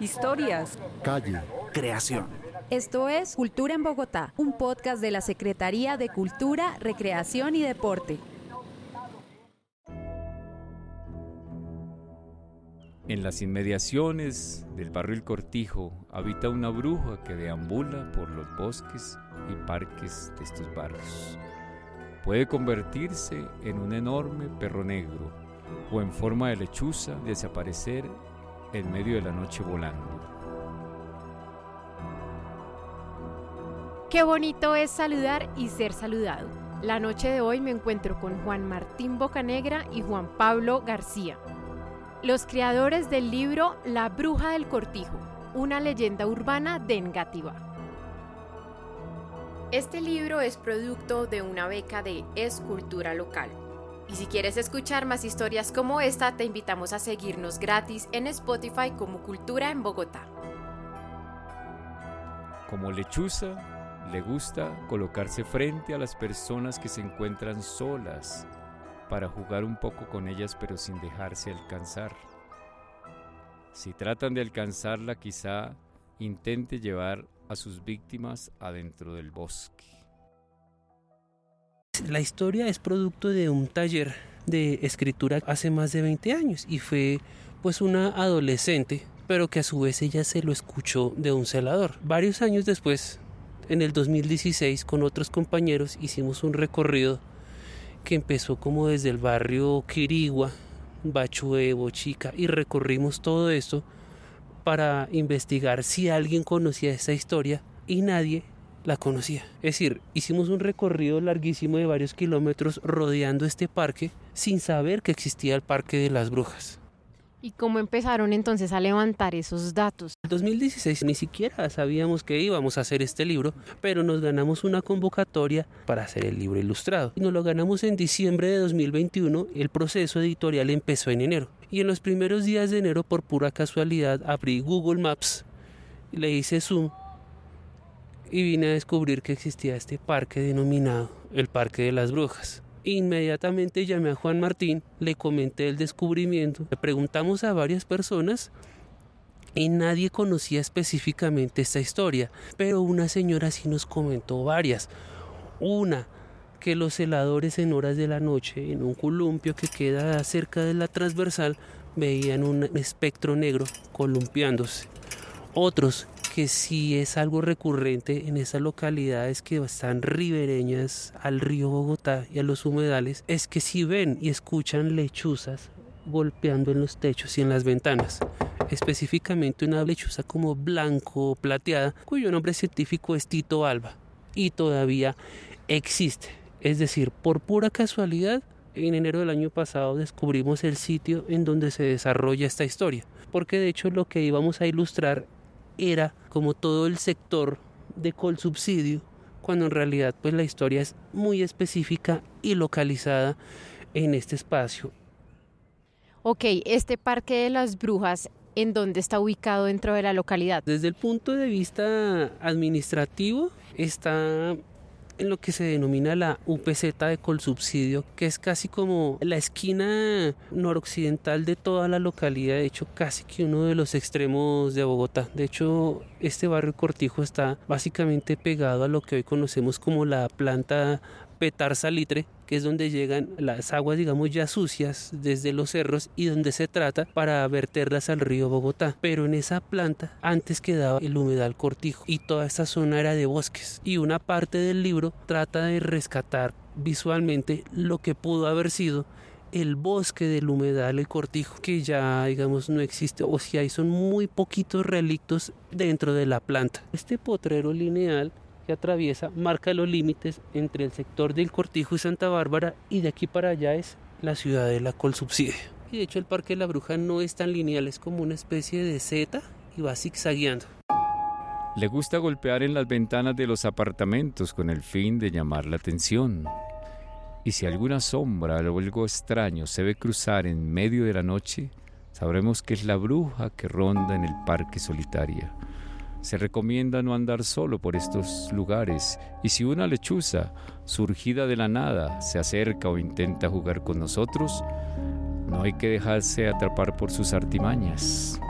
Historias. Calle. Creación. Esto es Cultura en Bogotá, un podcast de la Secretaría de Cultura, Recreación y Deporte. En las inmediaciones del barrio El Cortijo habita una bruja que deambula por los bosques y parques de estos barrios. Puede convertirse en un enorme perro negro o en forma de lechuza desaparecer en medio de la noche volando. Qué bonito es saludar y ser saludado. La noche de hoy me encuentro con Juan Martín Bocanegra y Juan Pablo García, los creadores del libro La Bruja del Cortijo, una leyenda urbana de Engativá. Este libro es producto de una beca de Escultura Local. Y si quieres escuchar más historias como esta, te invitamos a seguirnos gratis en Spotify como Cultura en Bogotá. Como lechuza, le gusta colocarse frente a las personas que se encuentran solas para jugar un poco con ellas pero sin dejarse alcanzar. Si tratan de alcanzarla quizá intente llevar a sus víctimas adentro del bosque. La historia es producto de un taller de escritura hace más de 20 años y fue pues una adolescente pero que a su vez ella se lo escuchó de un celador. Varios años después, en el 2016, con otros compañeros hicimos un recorrido que empezó como desde el barrio Quirigua, Bachué, Bochica y recorrimos todo esto para investigar si alguien conocía esa historia y nadie la conocía. Es decir, hicimos un recorrido larguísimo de varios kilómetros rodeando este parque sin saber que existía el Parque de las Brujas. ¿Y cómo empezaron entonces a levantar esos datos? En 2016 ni siquiera sabíamos que íbamos a hacer este libro, pero nos ganamos una convocatoria para hacer el libro ilustrado. Y nos lo ganamos en diciembre de 2021, el proceso editorial empezó en enero. Y en los primeros días de enero, por pura casualidad, abrí Google Maps, le hice zoom y vine a descubrir que existía este parque denominado el Parque de las Brujas. Inmediatamente llamé a Juan Martín, le comenté el descubrimiento, le preguntamos a varias personas y nadie conocía específicamente esta historia, pero una señora sí nos comentó varias. Una, que los celadores en horas de la noche, en un columpio que queda cerca de la transversal, veían un espectro negro columpiándose. Otros, que sí es algo recurrente en esas localidades que están ribereñas al río Bogotá y a los humedales, es que si ven y escuchan lechuzas golpeando en los techos y en las ventanas. Específicamente una lechuza como blanco plateada, cuyo nombre científico es Tito alba. Y todavía existe. Es decir, por pura casualidad, en enero del año pasado descubrimos el sitio en donde se desarrolla esta historia. Porque de hecho lo que íbamos a ilustrar era como todo el sector de subsidio cuando en realidad pues la historia es muy específica y localizada en este espacio. Ok, este Parque de las Brujas, ¿en dónde está ubicado dentro de la localidad? Desde el punto de vista administrativo, está en lo que se denomina la UPZ de Colsubsidio, que es casi como la esquina noroccidental de toda la localidad, de hecho casi que uno de los extremos de Bogotá. De hecho, este barrio Cortijo está básicamente pegado a lo que hoy conocemos como la planta Petar Salitre, que es donde llegan las aguas, digamos, ya sucias desde los cerros y donde se trata para verterlas al río Bogotá. Pero en esa planta antes quedaba el humedal cortijo y toda esta zona era de bosques. Y una parte del libro trata de rescatar visualmente lo que pudo haber sido el bosque del humedal, el cortijo, que ya digamos no existe, o si hay son muy poquitos relictos dentro de la planta. Este potrero lineal que atraviesa marca los límites entre el sector del Cortijo y Santa Bárbara y de aquí para allá es la ciudad de la Colsubsidia. Y de hecho el Parque de la Bruja no es tan lineal, es como una especie de Z y va zigzagueando. Le gusta golpear en las ventanas de los apartamentos con el fin de llamar la atención. Y si alguna sombra o algo extraño se ve cruzar en medio de la noche, sabremos que es la bruja que ronda en el parque solitaria. Se recomienda no andar solo por estos lugares y si una lechuza surgida de la nada se acerca o intenta jugar con nosotros, No hay que dejarse atrapar por sus artimañas,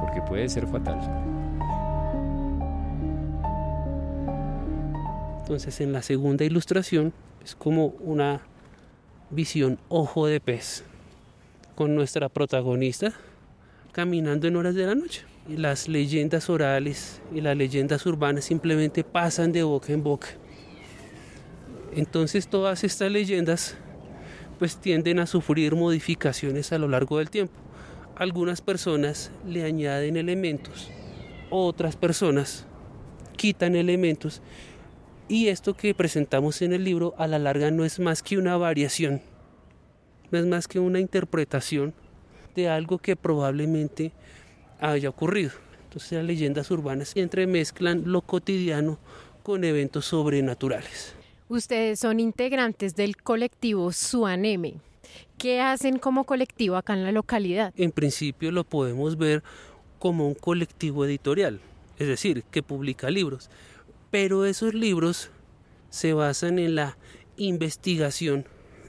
porque puede ser fatal. Entonces en la segunda ilustración es como una visión ojo de pez con nuestra protagonista caminando en horas de la noche. Las leyendas orales y las leyendas urbanas simplemente pasan de boca en boca. Entonces todas estas leyendas pues tienden a sufrir modificaciones a lo largo del tiempo. Algunas personas le añaden elementos, otras personas quitan elementos y esto que presentamos en el libro a la larga no es más que una variación, no es más que una interpretación de algo que probablemente haya ocurrido. Entonces las leyendas urbanas entremezclan lo cotidiano con eventos sobrenaturales. Ustedes son integrantes del colectivo Suaneme. ¿Qué hacen como colectivo acá en la localidad? En principio lo podemos ver como un colectivo editorial, es decir, que publica libros pero esos libros se basan en la investigación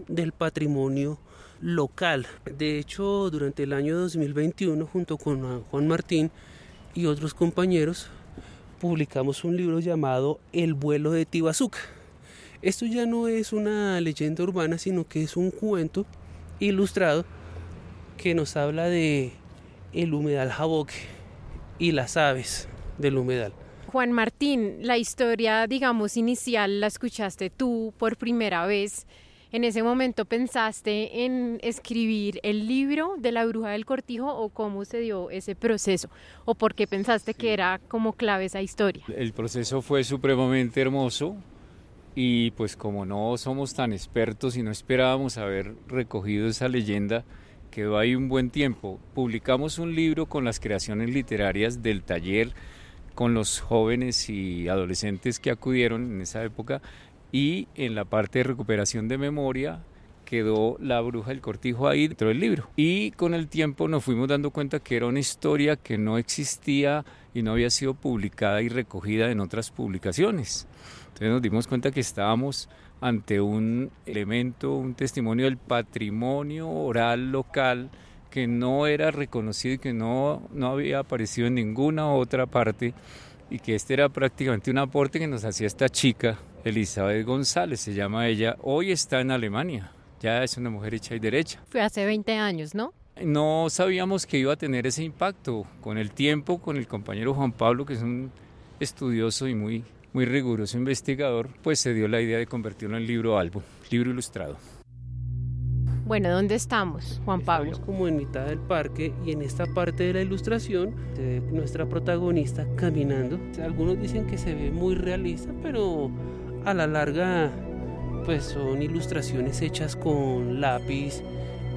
del patrimonio local. De hecho, durante el año 2021, junto con Juan Martín y otros compañeros, publicamos un libro llamado El vuelo de Tibazuca. Esto ya no es una leyenda urbana, sino que es un cuento ilustrado que nos habla de el humedal jaboque y las aves del humedal. Juan Martín, la historia, digamos, inicial la escuchaste tú por primera vez. ¿En ese momento pensaste en escribir el libro de la bruja del cortijo o cómo se dio ese proceso? ¿O por qué pensaste que era como clave esa historia? El proceso fue supremamente hermoso y pues como no somos tan expertos y no esperábamos haber recogido esa leyenda, quedó ahí un buen tiempo. Publicamos un libro con las creaciones literarias del taller con los jóvenes y adolescentes que acudieron en esa época y en la parte de recuperación de memoria quedó la bruja del cortijo ahí dentro del libro. Y con el tiempo nos fuimos dando cuenta que era una historia que no existía y no había sido publicada y recogida en otras publicaciones. Entonces nos dimos cuenta que estábamos ante un elemento, un testimonio del patrimonio oral local que no era reconocido y que no, no había aparecido en ninguna otra parte y que este era prácticamente un aporte que nos hacía esta chica, Elizabeth González, se llama ella, hoy está en Alemania, ya es una mujer hecha y derecha. Fue hace 20 años, ¿no? No sabíamos que iba a tener ese impacto. Con el tiempo, con el compañero Juan Pablo, que es un estudioso y muy, muy riguroso investigador, pues se dio la idea de convertirlo en libro álbum, libro ilustrado. Bueno, ¿dónde estamos, Juan Pablo? Estamos como en mitad del parque y en esta parte de la ilustración de nuestra protagonista caminando. Algunos dicen que se ve muy realista, pero a la larga pues son ilustraciones hechas con lápiz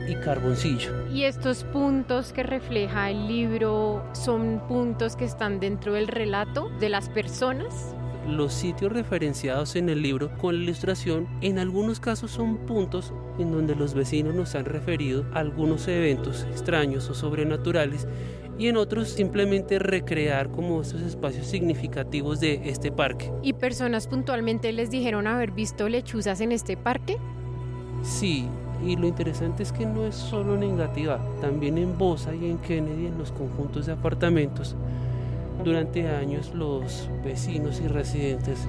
y carboncillo. ¿Y estos puntos que refleja el libro son puntos que están dentro del relato de las personas? Los sitios referenciados en el libro con la ilustración en algunos casos son puntos en donde los vecinos nos han referido a algunos eventos extraños o sobrenaturales y en otros simplemente recrear como esos espacios significativos de este parque. ¿Y personas puntualmente les dijeron haber visto lechuzas en este parque? Sí, y lo interesante es que no es solo en Engativá, también en Bosa y en Kennedy, en los conjuntos de apartamentos, durante años los vecinos y residentes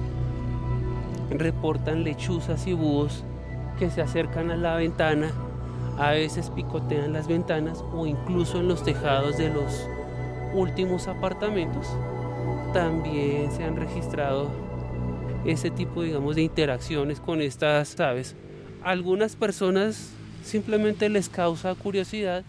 reportan lechuzas y búhos que se acercan a la ventana, a veces picotean las ventanas o incluso en los tejados de los últimos apartamentos. También se han registrado ese tipo, digamos, de interacciones con estas aves. algunas personas simplemente les causa curiosidad,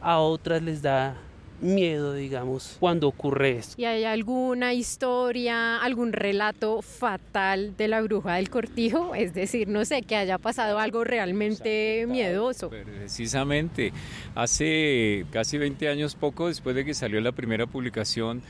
a otras les da miedo, digamos, cuando ocurre esto. ¿Y hay alguna historia, algún relato fatal de la bruja del cortijo? Es decir, no sé, que haya pasado algo realmente miedoso. Precisamente, hace casi 20 años, poco después de que salió la primera publicación,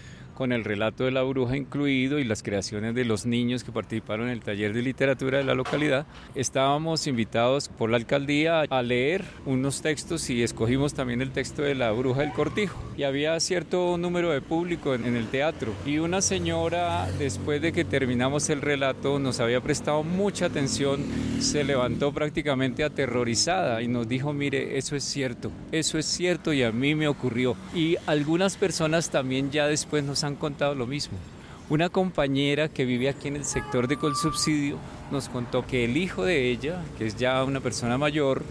con el relato de la bruja incluido y las creaciones de los niños que participaron en el taller de literatura de la localidad. Estábamos invitados por la alcaldía a leer unos textos y escogimos también el texto de la bruja del cortijo. Y había cierto número de público en, el teatro. Y una señora, después de que terminamos el relato, nos había prestado mucha atención, se levantó prácticamente aterrorizada y nos dijo, mire, eso es cierto, eso es cierto y a mí me ocurrió. Y algunas personas también ya después nos han contado lo mismo. Una compañera que vive aquí en el sector de Colsubsidio nos contó que el hijo de ella, que es ya una persona mayor,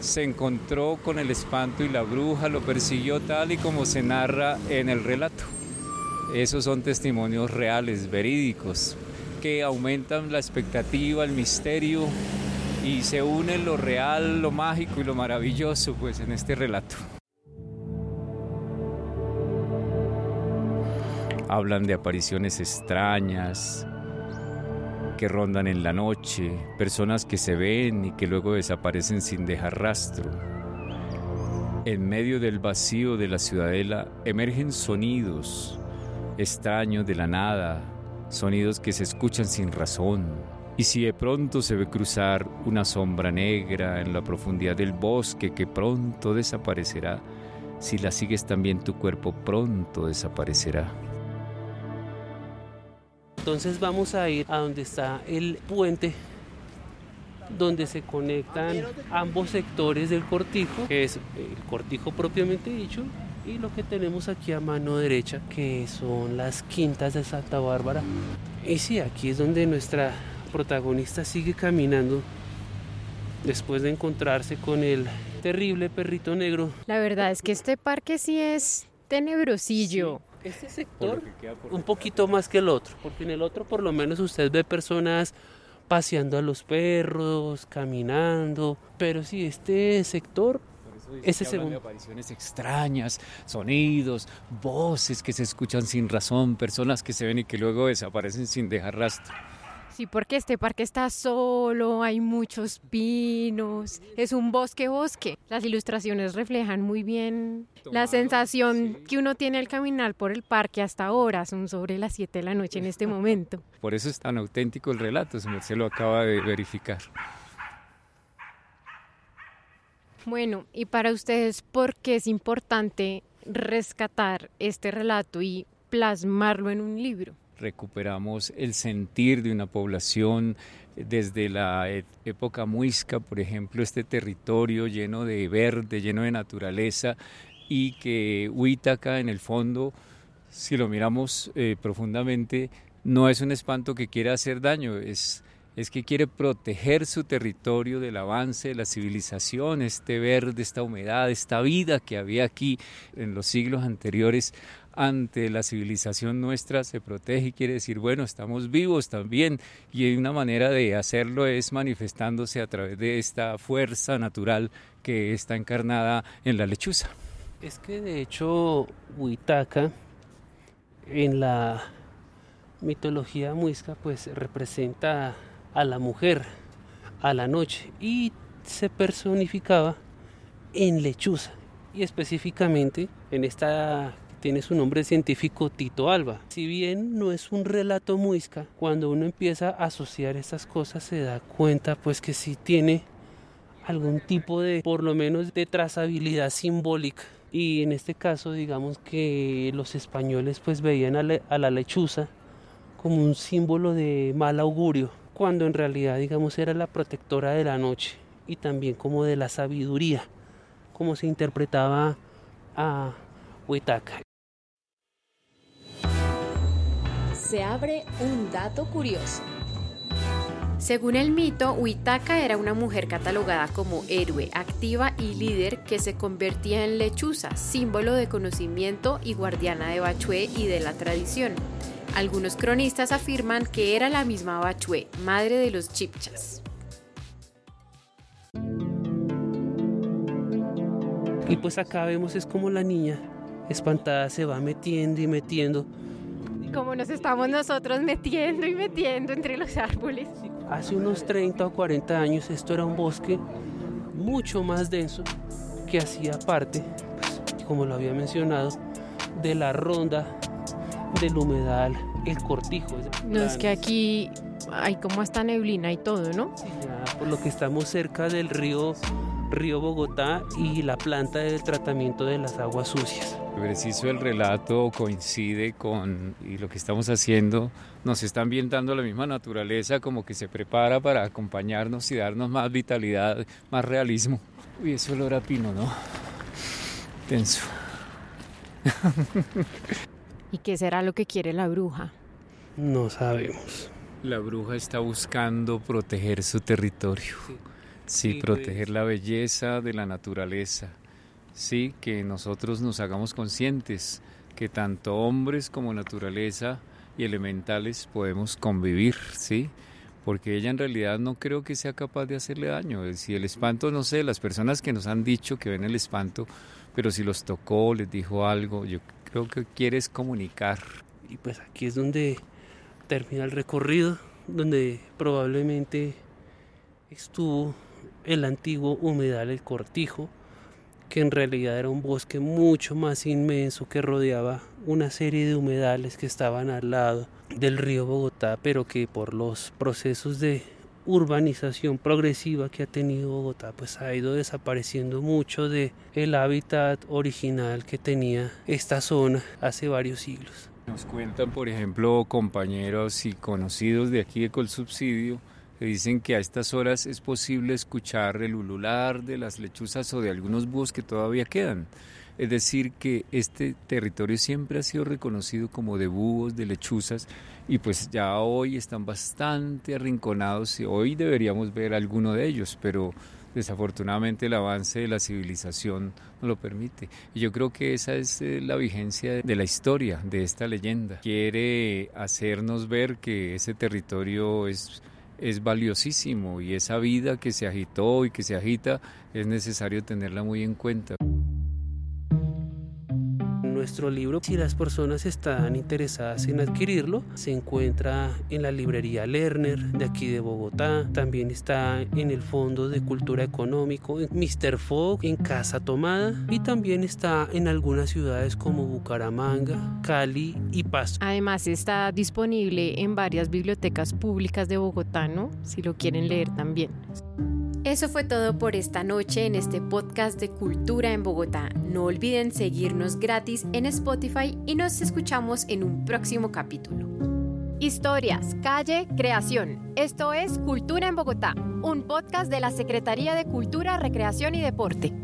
se encontró con el espanto y la bruja lo persiguió tal y como se narra en el relato. Esos son testimonios reales, verídicos, que aumentan la expectativa, el misterio y se une lo real, lo mágico y lo maravilloso pues en este relato. Hablan de apariciones extrañas que rondan en la noche, personas que se ven y que luego desaparecen sin dejar rastro. En medio del vacío de la ciudadela emergen sonidos extraños de la nada, sonidos que se escuchan sin razón. Y si de pronto se ve cruzar una sombra negra en la profundidad del bosque que pronto desaparecerá, si la sigues también tu cuerpo pronto desaparecerá. Entonces vamos a ir a donde está el puente donde se conectan ambos sectores del cortijo, que es el cortijo propiamente dicho, y lo que tenemos aquí a mano derecha, que son las quintas de Santa Bárbara. Y sí, aquí es donde nuestra protagonista sigue caminando después de encontrarse con el terrible perrito negro. La verdad es que este parque sí es tenebrosillo este sector un poquito más que el otro, porque en el otro por lo menos usted ve personas paseando a los perros, caminando, pero sí, este sector ese segundo. apariciones extrañas, sonidos, voces que se escuchan sin razón, personas que se ven y que luego desaparecen sin dejar rastro. Sí, porque este parque está solo, hay muchos pinos, es un bosque bosque. Las ilustraciones reflejan muy bien la sensación que uno tiene al caminar por el parque hasta ahora, son sobre las 7 de la noche en este momento. Por eso es tan auténtico el relato, se lo acaba de verificar. Bueno, y para ustedes, ¿por qué es importante rescatar este relato y plasmarlo en un libro? Recuperamos el sentir de una población desde la e-, época muisca, por ejemplo, este territorio lleno de verde, lleno de naturaleza y que Huitaca en el fondo, si lo miramos eh, profundamente, no es un espanto que quiera hacer daño, es, es que quiere proteger su territorio del avance de la civilización, este verde, esta humedad, esta vida que había aquí en los siglos anteriores ante la civilización nuestra se protege y quiere decir, bueno, estamos vivos también y una manera de hacerlo es manifestándose a través de esta fuerza natural que está encarnada en la lechuza. Es que de hecho Huitaca en la mitología muisca pues representa a la mujer, a la noche y se personificaba en lechuza y específicamente en esta tiene su nombre científico Tito Alba. Si bien no es un relato muisca, cuando uno empieza a asociar estas cosas se da cuenta pues que sí tiene algún tipo de, por lo menos, de trazabilidad simbólica. Y en este caso, digamos que los españoles pues veían a, a la lechuza como un símbolo de mal augurio, cuando en realidad, digamos, era la protectora de la noche y también como de la sabiduría, como se interpretaba a Huitaca. se abre un dato curioso. Según el mito, Huitaca era una mujer catalogada como héroe, activa y líder que se convertía en lechuza, símbolo de conocimiento y guardiana de Bachué y de la tradición. Algunos cronistas afirman que era la misma Bachué, madre de los chipchas. Y pues acá vemos es como la niña espantada se va metiendo y metiendo como nos estamos nosotros metiendo y metiendo entre los árboles. Hace unos 30 o 40 años esto era un bosque mucho más denso que hacía parte, pues, como lo había mencionado, de la ronda del humedal El Cortijo. No es que aquí hay como esta neblina y todo, ¿no? Sí, ya, por lo que estamos cerca del río, río Bogotá y la planta de tratamiento de las aguas sucias. Preciso el relato coincide con y lo que estamos haciendo nos está ambientando la misma naturaleza como que se prepara para acompañarnos y darnos más vitalidad, más realismo. Uy, ese olor a pino, ¿no? Tenso. ¿Y qué será lo que quiere la bruja? No sabemos. La bruja está buscando proteger su territorio. Sí, sí Sí, proteger pues. la belleza de la naturaleza. Sí, que nosotros nos hagamos conscientes que tanto hombres como naturaleza y elementales podemos convivir, ¿sí? Porque ella en realidad no creo que sea capaz de hacerle daño. Eh, Si el espanto, no sé, las personas que nos han dicho que ven el espanto, pero si los tocó, les dijo algo, yo creo que quieres comunicar. Y pues aquí es donde termina el recorrido, donde probablemente estuvo el antiguo humedal El Cortijo, que en realidad era un bosque mucho más inmenso que rodeaba una serie de humedales que estaban al lado del río Bogotá, pero que por los procesos de urbanización progresiva que ha tenido Bogotá, pues ha ido desapareciendo mucho de el hábitat original que tenía esta zona hace varios siglos. Nos cuentan, por ejemplo, compañeros y conocidos de aquí de Colsubsidio que dicen que a estas horas es posible escuchar el ulular de las lechuzas o de algunos búhos que todavía quedan. Es decir, que este territorio siempre ha sido reconocido como de búhos, de lechuzas, y pues ya hoy están bastante arrinconados y hoy deberíamos ver alguno de ellos, pero desafortunadamente el avance de la civilización no lo permite. Y yo creo que esa es eh, la vigencia de la historia de esta leyenda. Quiere hacernos ver que ese territorio es es valiosísimo y esa vida que se agitó y que se agita es necesario tenerla muy en cuenta. Si las personas están interesadas en adquirirlo, se encuentra en la librería Lerner de aquí de Bogotá. También está en el Fondo de Cultura Económico, en Mr. Fogg, en Casa Tomada. Y también está en algunas ciudades como Bucaramanga, Cali y Pasto. Además está disponible en varias bibliotecas públicas de Bogotá, ¿no? Si lo quieren leer también. Eso fue todo por esta noche en este podcast de Cultura en Bogotá. No olviden seguirnos gratis en Spotify y nos escuchamos en un próximo capítulo. Historias, calle, creación. Esto es Cultura en Bogotá, un podcast de la Secretaría de Cultura, Recreación y Deporte.